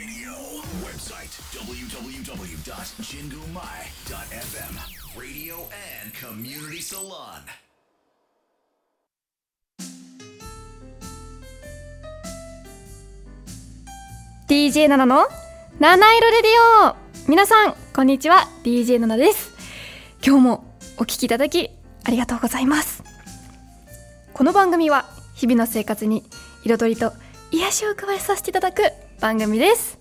Radio. Website www.jingumai.fm. Radio and Community Salon. DJ ナナの七色レディオ皆さんこんにちは DJ ナナです今日もお聞きいただきありがとうございますこの番組は日々の生活に彩りと癒しを加えさせていただく番組です。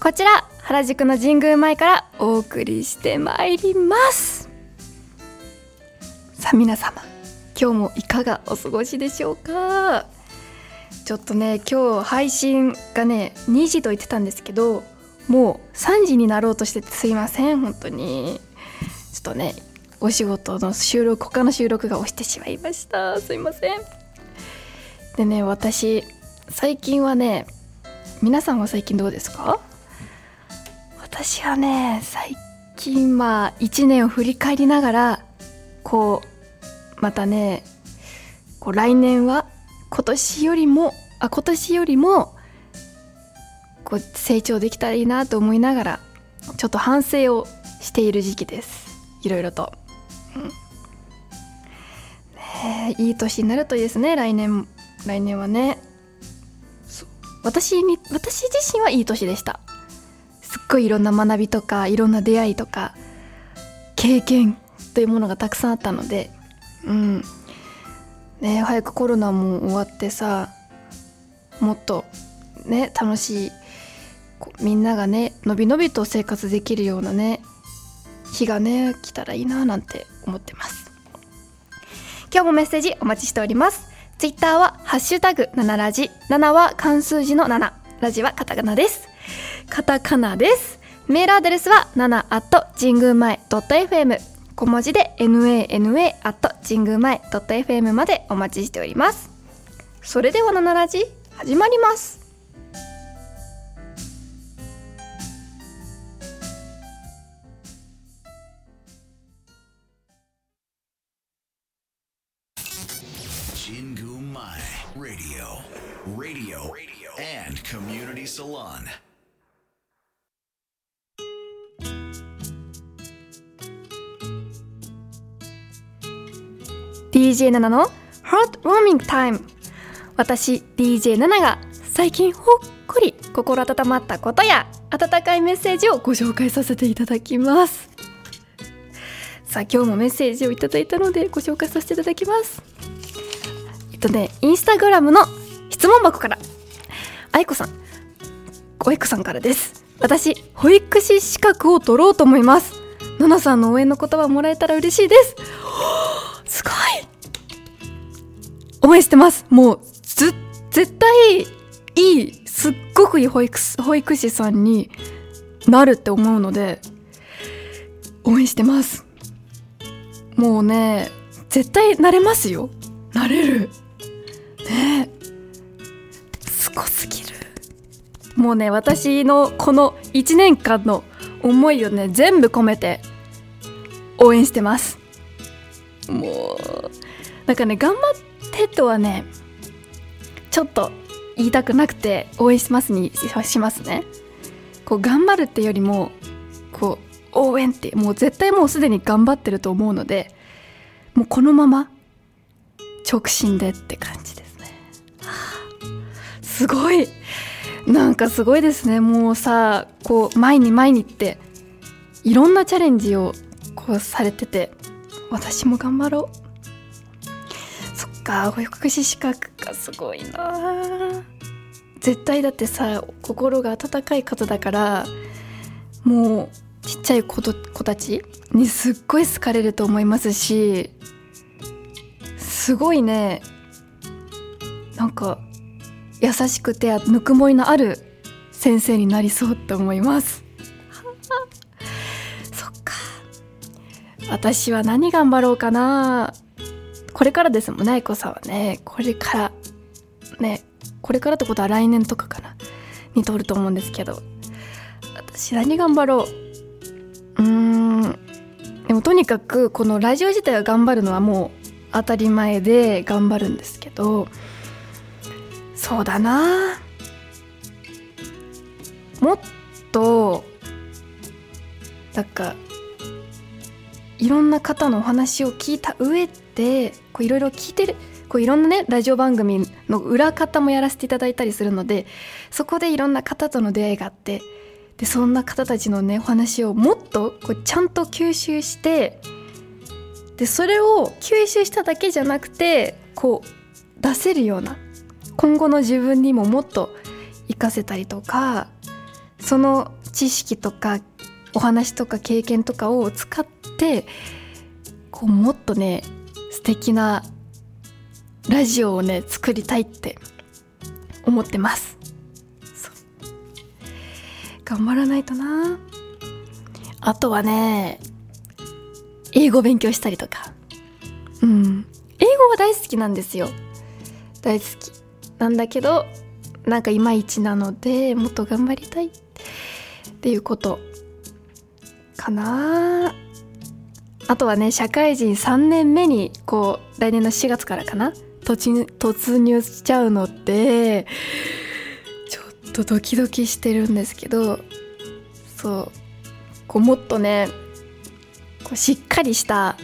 こちら原宿の神宮前からお送りしてまいります。さあ皆様今日もいかがお過ごしでしょうか？ちょっとね今日配信がね2時と言ってたんですけどもう3時になろうとしててすいません本当に。ちょっとねお仕事の収録他の収録が押してしまいました。すいません。でね私最近はね皆さんは最近どうですか？私はね最近まあ1年を振り返りながらこうまたねこう来年は今年よりもあ今年よりもこう成長できたらいいなと思いながらちょっと反省をしている時期です。いろいろと、うん。ねいい年になるといいですね来年来年はね。私に私自身はいい年でした。すっごいいろんな学びとかいろんな出会いとか経験というものがたくさんあったのでうん。ね早くコロナも終わってさもっとね楽しいみんながねのびのびと生活できるようなね日がね来たらいいななんて思ってます。今日もメッセージお待ちしております。ツイッターはハッシュタグ7ラジ7は漢数字の7ラジはカタカナです。カタカナです。メールアドレスは7 at 神宮前 .fm 小文字で nana at 神宮前 .fm までお待ちしております。それでは7ラジ始まります「Salon. DJ7 の Heart Warming Time. 私 DJ7 が最近ほっこり心温まったことや温かいメッセージをご紹介させていただきます。さあ今日もメッセージをいただいたのでご紹介させていただきます。えっとねインスタグラムの質問箱から。愛子さんごいこさんからです。私保育士資格を取ろうと思います。ナナさんの応援の言葉もらえたら嬉しいです。すごい。応援してます。もうず絶対いいすっごくいい保育士保育士さんになるって思うので応援してます。もうね絶対なれますよ。なれる。ね。えもうね私のこの1年間の思いをね全部込めて応援してます。もうなんかね頑張ってとはねちょっと言いたくなくて応援しますにしますね。こう頑張るってよりもこう応援ってもう絶対もうすでに頑張ってると思うのでもうこのまま直進でって感じですね、はあすごい。なんかすごいですね。もうさこう前に前にっていろんなチャレンジをこうされてて私も頑張ろう。そっか保育士資格がすごいな絶対だってさ心が温かい方だからもうちっちゃい子と子たちにすっごい好かれると思いますしすごいね。なんか優しくてぬくもりのある先生になりそうって思います。そっか。私は何頑張ろうかな。これからですもんね愛子さんはね。これからねこれからってことは来年とかかな。に通ると思うんですけど。私何頑張ろう。うーん。でもとにかくこのラジオ自体は頑張るのはもう当たり前で頑張るんですけどそうだな。もっとなんかいろんな方のお話を聞いた上でこういろいろ聞いてるこういろんなねラジオ番組の裏方もやらせていただいたりするのでそこでいろんな方との出会いがあってでそんな方たちのねお話をもっとこうちゃんと吸収してでそれを吸収しただけじゃなくてこう出せるような今後の自分にももっと活かせたりとかその知識とかお話とか経験とかを使ってこうもっとね素敵なラジオをね作りたいって思ってます。頑張らないとな。あとはね英語勉強したりとか。うん。英語は大好きなんですよ。大好き。なんだけどなんかいまいちなのでもっと頑張りたいっていうことかな。あとはね社会人3年目にこう来年の4月からかな。突突入しちゃうのでちょっとドキドキしてるんですけどそう。こうもっとねこうしっかりした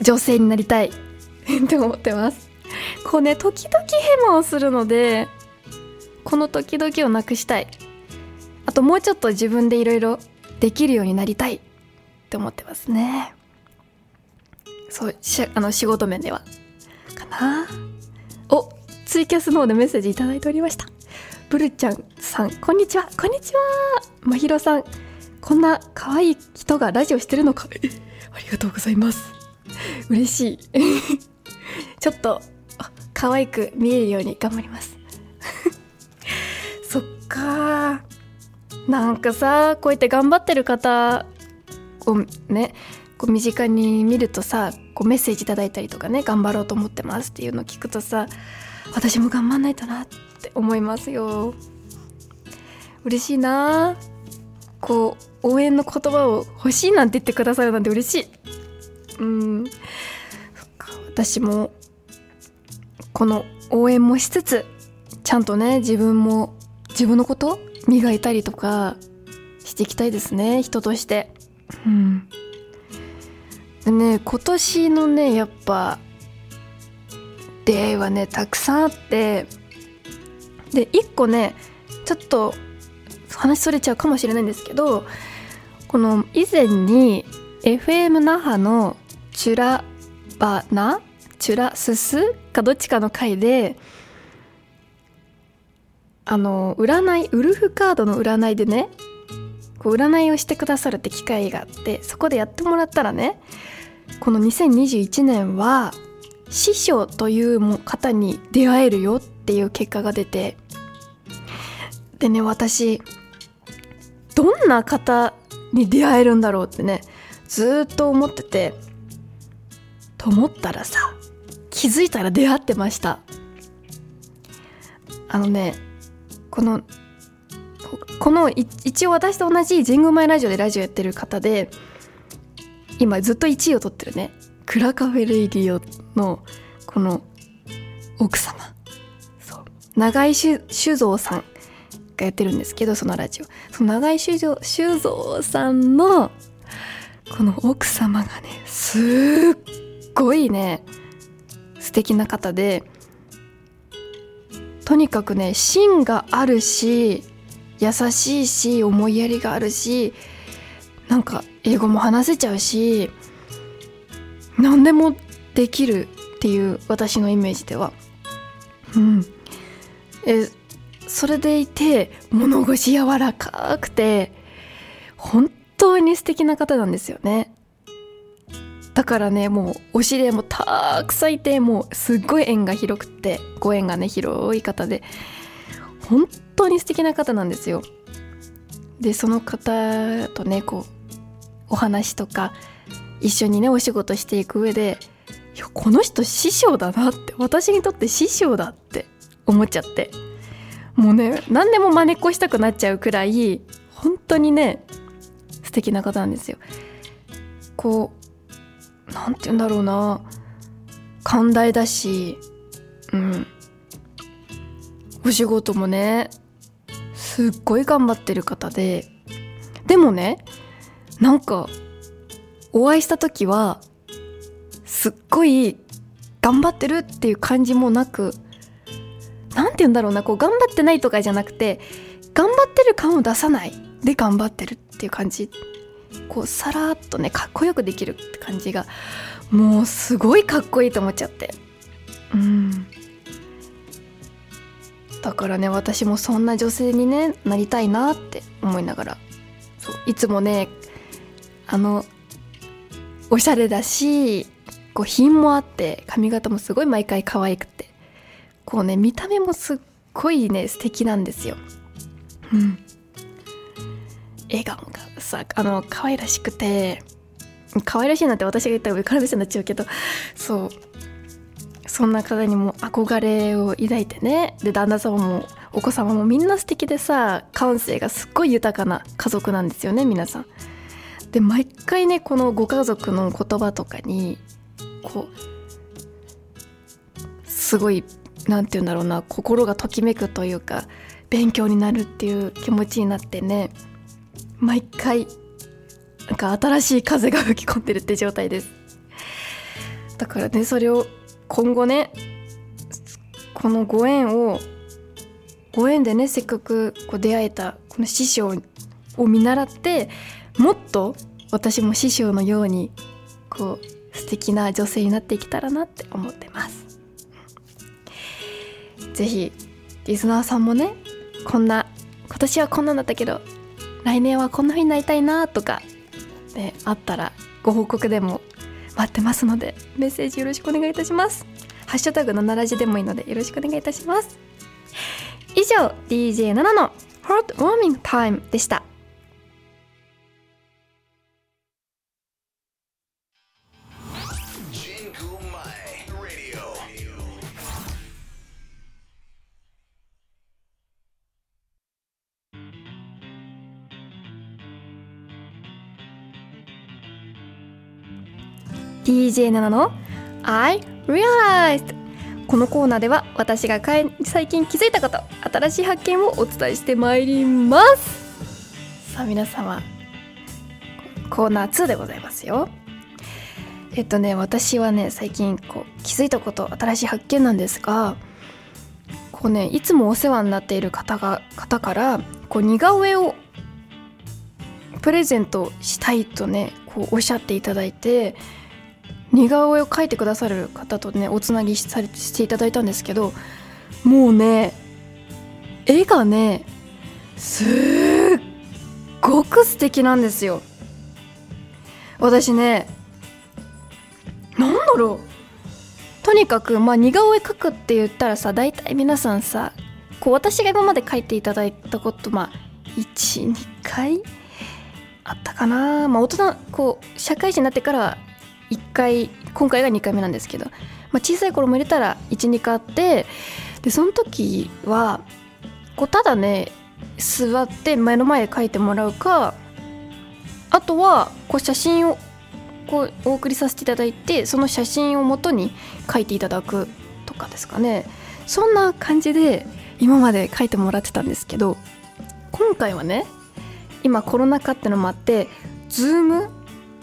女性になりたいって思ってます。こうね時々ヘマをするのでこの時々をなくしたい。あともうちょっと自分でいろいろできるようになりたいって思ってますね。そうしあの仕事面ではかな。おツイキャスの方でメッセージ頂いておりました。ブルちゃんさんこんにちは。こんにちは。まひろさんこんな可愛い人がラジオしてるのか。ありがとうございます。嬉しい。ちょっと可愛く見えるように頑張ります。そっかなんかさこうやって頑張ってる方をねこう身近に見るとさこうメッセージ頂いたりとかね頑張ろうと思ってますっていうのを聞くとさ私も頑張んないとなって思いますよ。嬉しいなこう応援の言葉を欲しいなんて言ってくださるなんて嬉しい。うん。か私もこの応援もしつつちゃんとね自分も自分のこと磨いたりとかしていきたいですね人として。うん。でね今年のねやっぱ出会いはねたくさんあってで一個ねちょっと話それちゃうかもしれないんですけどこの以前に FM 那覇のチュラバナチュラスス？かどっちかの回であの占いウルフカードの占いでねこう占いをしてくださるって機会があってそこでやってもらったらねこの2021年は師匠という方に出会えるよっていう結果が出てでね私どんな方に出会えるんだろうってねずっと思っててと思ったらさ気づいたら出会ってました。あのねこのこの一応私と同じ神宮前ラジオでラジオやってる方で今ずっと1位を取ってるね。クラカフェレイディオのこの奥様。そう。長井酒造さんがやってるんですけどそのラジオ。その長井酒造酒造さんのこの奥様がねすっごいね素敵な方でとにかくね芯があるし優しいし思いやりがあるしなんか英語も話せちゃうし何でもできるっていう私のイメージでは。うん。えそれでいて物腰柔らかくて本当に素敵な方なんですよね。だからねもうお知り合いもたくさんいてもうすっごい縁が広くてご縁がね広い方で本当に素敵な方なんですよ。でその方とねこうお話とか一緒にねお仕事していく上でいやこの人師匠だなって私にとって師匠だって思っちゃって。もうね何でも真似っこしたくなっちゃうくらい本当にね素敵な方なんですよ。こう何て言うんだろうな。寛大だしうん。お仕事もねすっごい頑張ってる方で。でもねなんかお会いした時はすっごい頑張ってるっていう感じもなくなんて言うんだろうなこう頑張ってないとかじゃなくて頑張ってる感を出さないで頑張ってるっていう感じ。こうさらっとねかっこよくできるって感じがもうすごいかっこいいと思っちゃって。うん。だからね私もそんな女性にねなりたいなって思いながら。そういつもねあのおしゃれだしこう品もあって髪型もすごい毎回可愛くて。こうね見た目もすっごいね素敵なんですよ。うん。笑顔がさあの可愛らしくて可愛らしいなんて私が言ったら上から目線になっちゃうけどそう。そんな方にも憧れを抱いてね。で旦那様もお子様もみんな素敵でさ感性がすっごい豊かな家族なんですよね皆さん。で毎回ねこのご家族の言葉とかにこうすごい何て言うんだろうな心がときめくというか勉強になるっていう気持ちになってね。毎回なんか新しい風が吹き込んでるって状態です。だからねそれを今後ねこのご縁をご縁でねせっかくこう出会えたこの師匠を見習ってもっと私も師匠のようにこう素敵な女性になっていけたらなって思ってます。是非リスナーさんもねこんな今年はこんなんだったけど来年はこんな風になりたいなとか、で、あったらご報告でも待ってますのでメッセージよろしくお願いいたします。ハッシュタグ7ラジでもいいのでよろしくお願いいたします。以上 DJ7 の Heart Warming Time でした。DJ7 の I Realized このコーナーでは私が最近気づいたこと新しい発見をお伝えしてまいります。さあ皆様コーナー2でございますよ。えっとね私はね最近こう気づいたこと新しい発見なんですがこうねいつもお世話になっている方が方からこう似顔絵をプレゼントしたいとねこうおっしゃっていただいて似顔絵を描いてくださる方とねおつなぎされしていただいたんですけどもうね絵がねすっごく素敵なんですよ。私ねなんだろう。とにかくまあ似顔絵描くって言ったらさ大体皆さんさこう私が今まで描いていただいたことまあ12回あったかな。まあ大人こう社会人になってから1回今回が2回目なんですけど、まあ、小さい頃も入れたら12回あってでその時はこうただね座って目の前で描いてもらうかあとはこう写真をこうお送りさせていただいてその写真をもとに描いていただくとかですかね。そんな感じで今まで描いてもらってたんですけど今回はね今コロナ禍ってのもあってズーム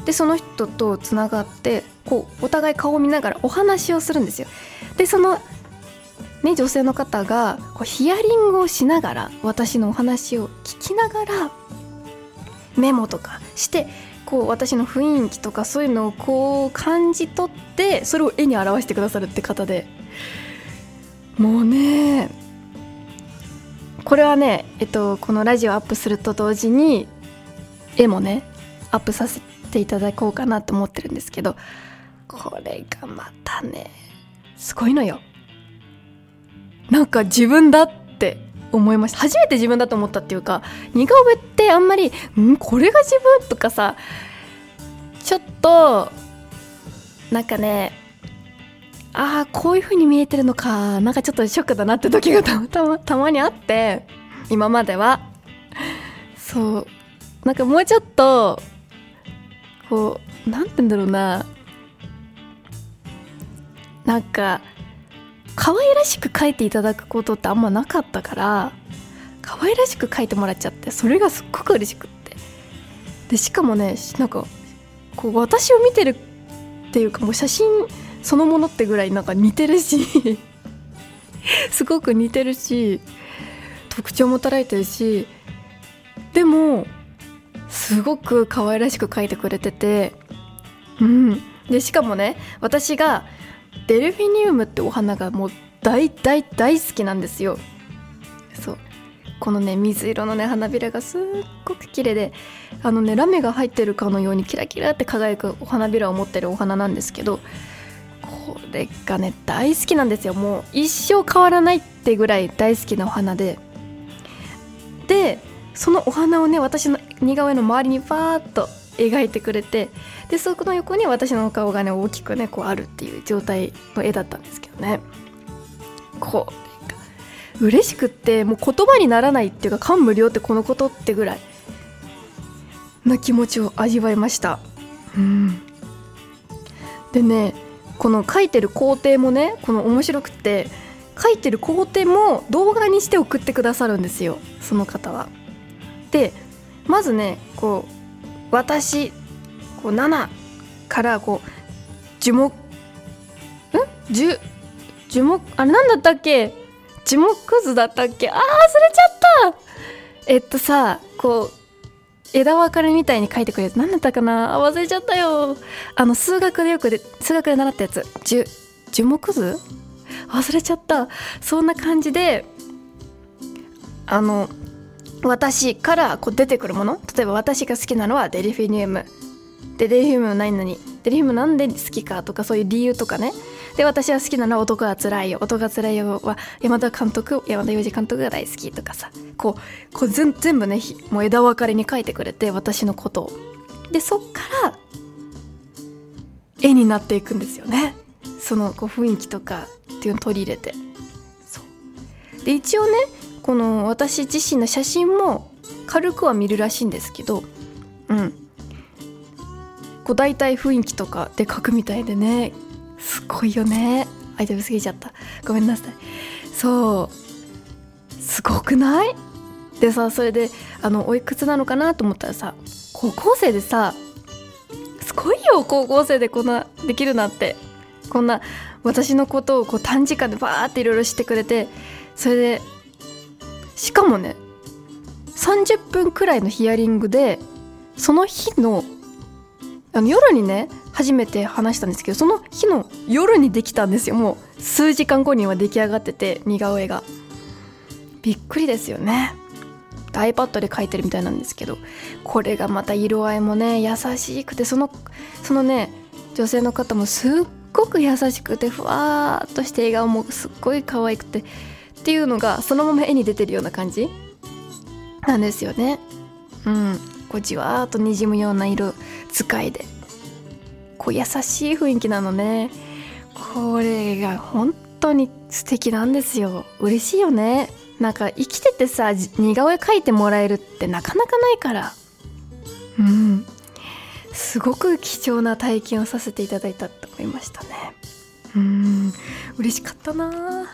でその人とつながってこうお互い顔を見ながらお話をするんですよ。でそのね、女性の方がこうヒアリングをしながら私のお話を聞きながらメモとかしてこう私の雰囲気とかそういうのをこう感じ取ってそれを絵に表してくださるって方でもうねこれはね、えっと、このラジオアップすると同時に絵もねアップさせていただこうかなと思ってるんですけどこれがまたねすごいのよ。なんか自分だって思いました。初めて自分だと思ったっていうか似顔絵ってあんまり「んこれが自分?」とかさちょっとなんかねああこういう風に見えてるのかなんかちょっとショックだなって時がたまたまたまにあって今までは。そう。なんかもうちょっとこうなんて言うんだろうな。なんか可愛らしく描いていただくことってあんまなかったから可愛らしく描いてもらっちゃってそれがすっごく嬉しくって。でしかもねなんかこう私を見てるっていうかもう写真そのものってぐらいなんか似てるし すごく似てるし特徴も捉えてるしでもすごく可愛らしく描いてくれてて。うん。でしかもね私がデルフィニウムってお花がもう大大大好きなんですよ。そう。このね水色のね花びらがすっごく綺麗であのねラメが入ってるかのようにキラキラって輝くお花びらを持ってるお花なんですけどこれがね大好きなんですよ。もう一生変わらないってぐらい大好きなお花で。でそのお花をね私の似顔絵の周りにパーッと描いてくれてでそこの横に私の顔がね大きくねこうあるっていう状態の絵だったんですけどね。こう嬉しくってもう言葉にならないっていうか感無量ってこのことってぐらいな気持ちを味わいました。うん。でねこの書いてる工程もねこの面白くって書いてる工程も動画にして送ってくださるんですよその方は。でまずねこう私こう7からこう樹木ん？樹樹木あれなんだったっけ？樹木図だったっけ？あー忘れちゃった。えっとさこう枝分かれみたいに書いてくれる何だったかな？あ忘れちゃったよ。あの数学でよくで数学で習ったやつ。樹樹木図？忘れちゃった。そんな感じであの私からこう出てくるもの例えば私が好きなのはデリフィニウム。でデリフィニウムは何々デリフィニウムなんで好きかとかそういう理由とかね。で私は好きなのは男が辛いよ。男が辛いよは山田監督山田洋次監督が大好きとかさ。こうこう全全部ねもう枝分かれに書いてくれて私のことを。でそっから絵になっていくんですよね。そのこう雰囲気とかっていうのを取り入れて。そう。で一応ねこの私自身の写真も軽くは見るらしいんですけどうん。こう大体雰囲気とかで描くみたいでね。すごいよね。アイテムすぎちゃった。ごめんなさい。そう。すごくない？でさそれであのおいくつなのかなと思ったらさ高校生でさすごいよ高校生でこんなできるなんて。こんな私のことをこう短時間でバーっていろいろしてくれてそれでしかもね30分くらいのヒアリングでその日のあの夜にね初めて話したんですけどその日の夜にできたんですよ。もう数時間後には出来上がってて似顔絵が。びっくりですよね。iPad で描いてるみたいなんですけどこれがまた色合いもね優しくてそのそのね女性の方もすっごく優しくてふわーっとして笑顔もすっごい可愛くてっていうのがそのまま絵に出てるような感じ？なんですよね。うん。こうじわーっとにじむような色使いで。こう優しい雰囲気なのね。これが本当に素敵なんですよ。嬉しいよね。なんか生きててさ似顔絵描いてもらえるってなかなかないから。うん。すごく貴重な体験をさせていただいたと思いましたね。うん。嬉しかったな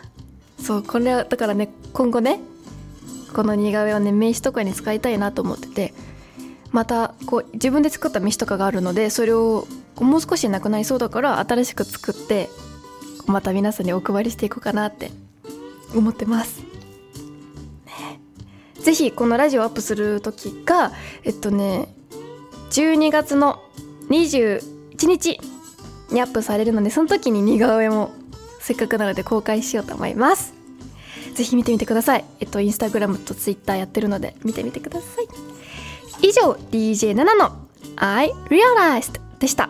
そうこれはだからね今後ねこの似顔絵をね名刺とかに使いたいなと思っててまたこう自分で作った名刺とかがあるのでそれをもう少しなくなりそうだから新しく作ってまた皆さんにお配りしていこうかなって思ってます。ね、ぜひこのラジオアップする時がえっとね12月の21日にアップされるのでその時に似顔絵もせっかくなので公開しようと思います。ぜひ見てみてください。えっと、インスタグラムとツイッターやってるので見てみてください。以上 DJ7 の I Realized でした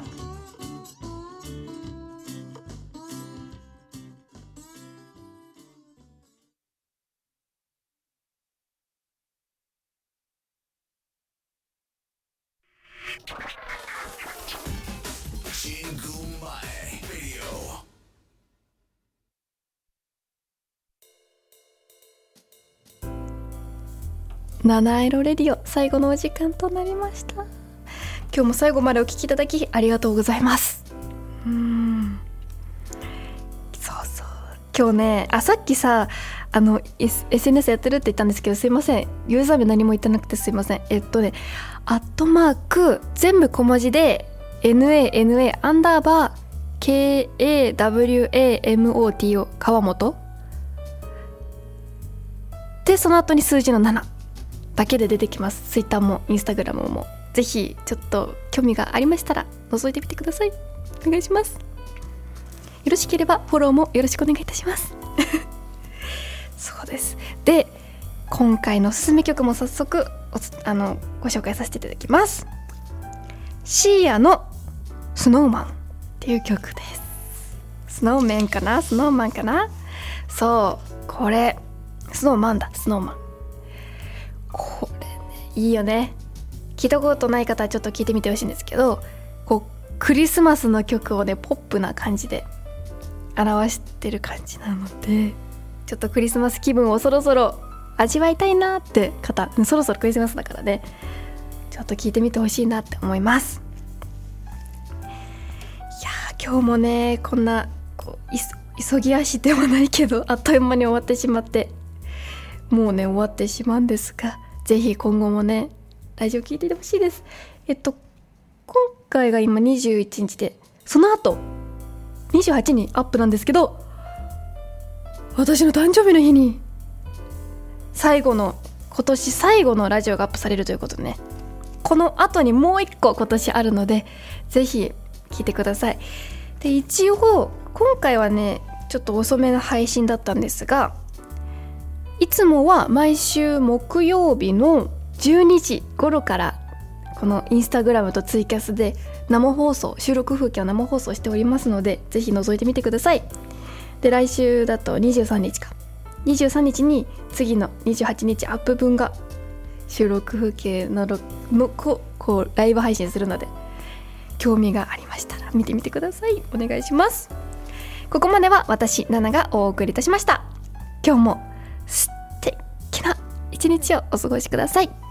七色レディオ最後のお時間となりました。今日も最後までお聞きいただきありがとうございます。うん。そうそう。今日ねあさっきさあの S- SNS やってるって言ったんですけどすいません。ユーザー名何も言ってなくてすいません。えっとねアットマーク全部小文字で NANA アンダーバー KAWAMOTO 川本。でその後に数字の7だけで出てきます。ツイッターもインスタグラムも。ぜひちょっと興味がありましたら覗いてみてください。お願いします。よろしければフォローもよろしくお願いいたします。そうです。で今回のおすすめ曲も早速おつあのご紹介させていただきます。シーアの「スノーマン」っていう曲です。スノーメンかな？スノーマンかな？そう。これスノーマンだ。スノーマンいいよね。聞いたことない方はちょっと聞いてみてほしいんですけどこうクリスマスの曲をねポップな感じで表してる感じなのでちょっとクリスマス気分をそろそろ味わいたいなって方そろそろクリスマスだからねちょっと聞いてみてほしいなって思います。いやー今日もねこんなこう急ぎ足ではないけどあっという間に終わってしまってもうね終わってしまうんですがぜひ今後もねラジオ聞いててほしいです。えっと今回が今21日でその後28にアップなんですけど私の誕生日の日に最後の今年最後のラジオがアップされるということでねこの後にもう一個今年あるのでぜひ聞いてください。で一応今回はねちょっと遅めの配信だったんですがいつもは毎週木曜日の12時頃からこのインスタグラムとツイキャスで生放送収録風景を生放送しておりますのでぜひ覗いてみてください。で来週だと23日か。23日に次の28日アップ分が収録風景などのここうライブ配信するので興味がありましたら見てみてください。お願いします。ここまでは私ナナがお送りいたしました。今日も素敵な一日をお過ごしください。